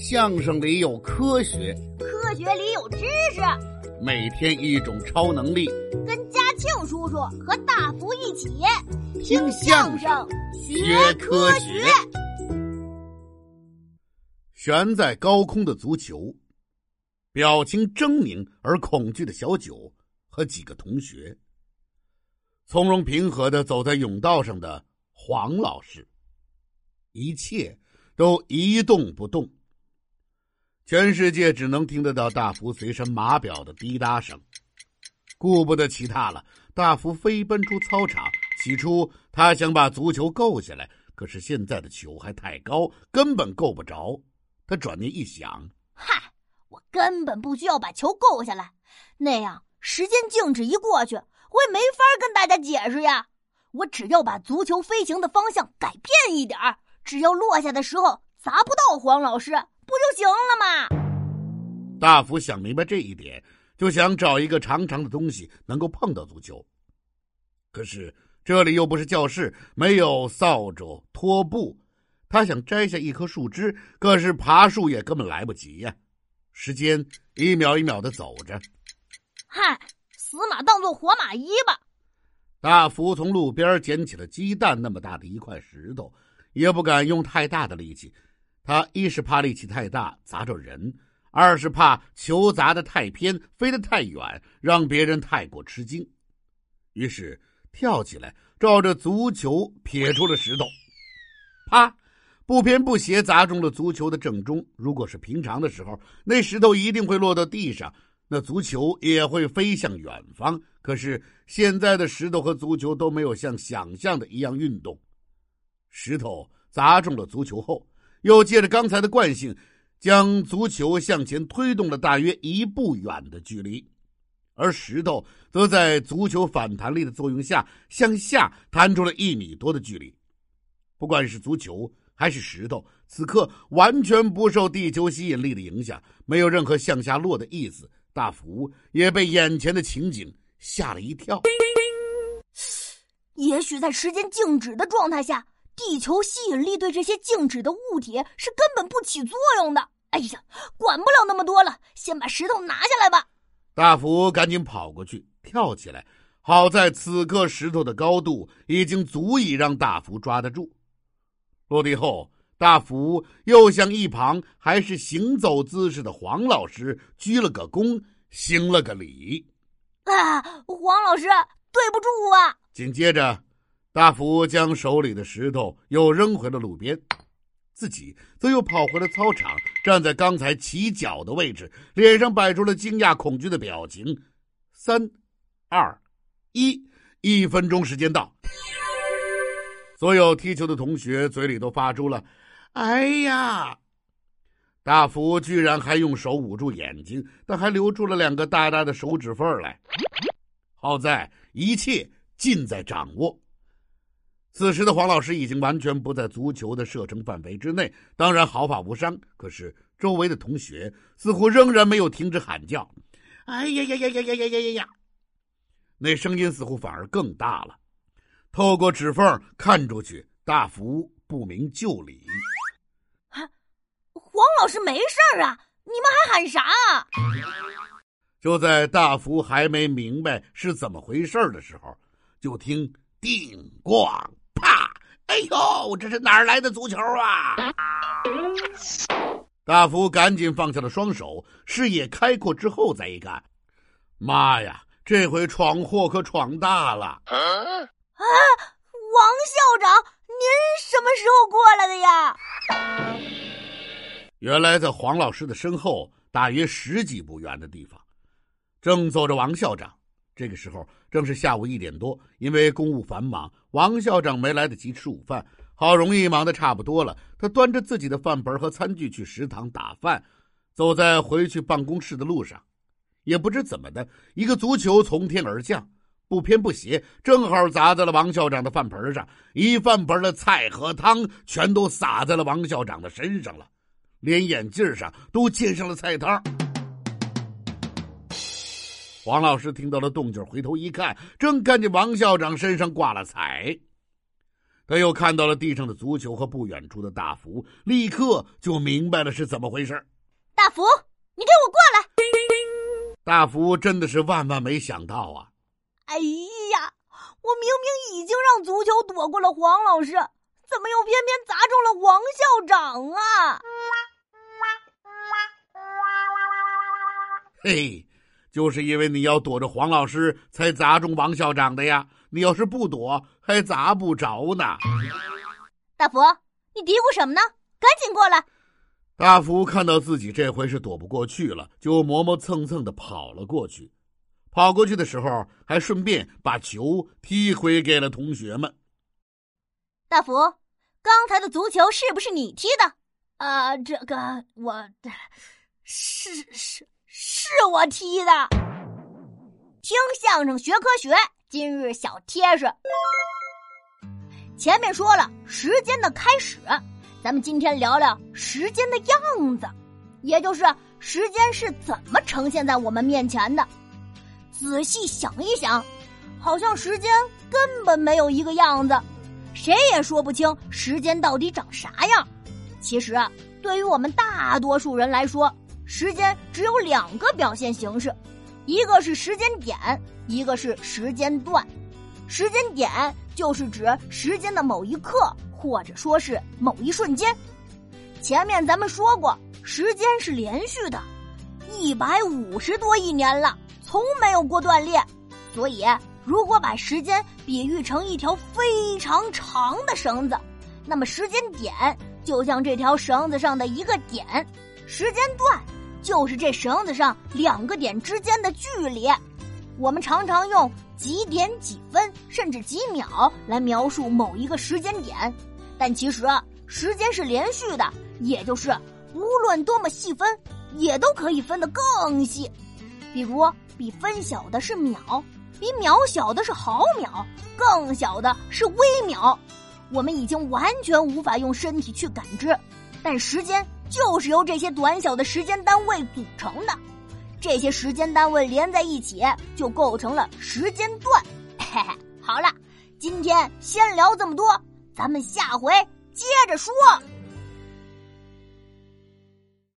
相声里有科学，科学里有知识。每天一种超能力，跟嘉庆叔叔和大福一起听相声学科学。悬在高空的足球，表情狰狞而恐惧的小九和几个同学，从容平和的走在甬道上的黄老师，一切都一动不动。全世界只能听得到大福随身码表的滴答声，顾不得其他了。大福飞奔出操场。起初他想把足球够下来，可是现在的球还太高，根本够不着。他转念一想：“嗨，我根本不需要把球够下来，那样时间静止一过去，我也没法跟大家解释呀。我只要把足球飞行的方向改变一点只要落下的时候砸不到黄老师。”不就行了吗？大福想明白这一点，就想找一个长长的东西能够碰到足球。可是这里又不是教室，没有扫帚、拖布。他想摘下一棵树枝，可是爬树也根本来不及呀。时间一秒一秒的走着。嗨，死马当做活马医吧。大福从路边捡起了鸡蛋那么大的一块石头，也不敢用太大的力气。他一是怕力气太大砸着人，二是怕球砸得太偏飞得太远，让别人太过吃惊。于是跳起来，照着足球撇出了石头，啪，不偏不斜砸中了足球的正中。如果是平常的时候，那石头一定会落到地上，那足球也会飞向远方。可是现在的石头和足球都没有像想象的一样运动。石头砸中了足球后。又借着刚才的惯性，将足球向前推动了大约一步远的距离，而石头则在足球反弹力的作用下向下弹出了一米多的距离。不管是足球还是石头，此刻完全不受地球吸引力的影响，没有任何向下落的意思。大福也被眼前的情景吓了一跳。也许在时间静止的状态下。地球吸引力对这些静止的物体是根本不起作用的。哎呀，管不了那么多了，先把石头拿下来吧。大福赶紧跑过去，跳起来。好在此刻石头的高度已经足以让大福抓得住。落地后，大福又向一旁还是行走姿势的黄老师鞠了个躬，行了个礼。啊，黄老师，对不住啊。紧接着。大福将手里的石头又扔回了路边，自己则又跑回了操场，站在刚才起脚的位置，脸上摆出了惊讶、恐惧的表情。三、二、一，一分钟时间到。所有踢球的同学嘴里都发出了“哎呀”，大福居然还用手捂住眼睛，但还留出了两个大大的手指缝来。好在一切尽在掌握。此时的黄老师已经完全不在足球的射程范围之内，当然毫发无伤。可是周围的同学似乎仍然没有停止喊叫：“哎呀呀呀呀呀呀呀呀呀！”那声音似乎反而更大了。透过指缝看出去，大福不明就里。啊，黄老师没事啊！你们还喊啥啊？就在大福还没明白是怎么回事的时候，就听叮咣。哎呦，这是哪儿来的足球啊！大福赶紧放下了双手，视野开阔之后再一看，妈呀，这回闯祸可闯大了！啊，王校长，您什么时候过来的呀？原来在黄老师的身后，大约十几步远的地方，正坐着王校长。这个时候正是下午一点多，因为公务繁忙，王校长没来得及吃午饭。好容易忙得差不多了，他端着自己的饭盆和餐具去食堂打饭，走在回去办公室的路上，也不知怎么的，一个足球从天而降，不偏不斜，正好砸在了王校长的饭盆上，一饭盆的菜和汤全都洒在了王校长的身上了，连眼镜上都溅上了菜汤。黄老师听到了动静，回头一看，正看见王校长身上挂了彩。他又看到了地上的足球和不远处的大福，立刻就明白了是怎么回事。大福，你给我过来！大福真的是万万没想到啊！哎呀，我明明已经让足球躲过了黄老师，怎么又偏偏砸中了王校长啊？嘿，就是因为你要躲着黄老师，才砸中王校长的呀！你要是不躲，还砸不着呢。大福，你嘀咕什么呢？赶紧过来！大福看到自己这回是躲不过去了，就磨磨蹭蹭的跑了过去。跑过去的时候，还顺便把球踢回给了同学们。大福，刚才的足球是不是你踢的？啊，这个我，是是是我踢的。听相声学科学。今日小贴士，前面说了时间的开始，咱们今天聊聊时间的样子，也就是时间是怎么呈现在我们面前的。仔细想一想，好像时间根本没有一个样子，谁也说不清时间到底长啥样。其实，对于我们大多数人来说，时间只有两个表现形式。一个是时间点，一个是时间段。时间点就是指时间的某一刻，或者说是某一瞬间。前面咱们说过，时间是连续的，一百五十多亿年了，从没有过断裂。所以，如果把时间比喻成一条非常长的绳子，那么时间点就像这条绳子上的一个点，时间段。就是这绳子上两个点之间的距离，我们常常用几点几分甚至几秒来描述某一个时间点，但其实时间是连续的，也就是无论多么细分，也都可以分得更细。比如，比分小的是秒，比秒小的是毫秒，更小的是微秒。我们已经完全无法用身体去感知，但时间。就是由这些短小的时间单位组成的，这些时间单位连在一起就构成了时间段。嘿嘿，好了，今天先聊这么多，咱们下回接着说。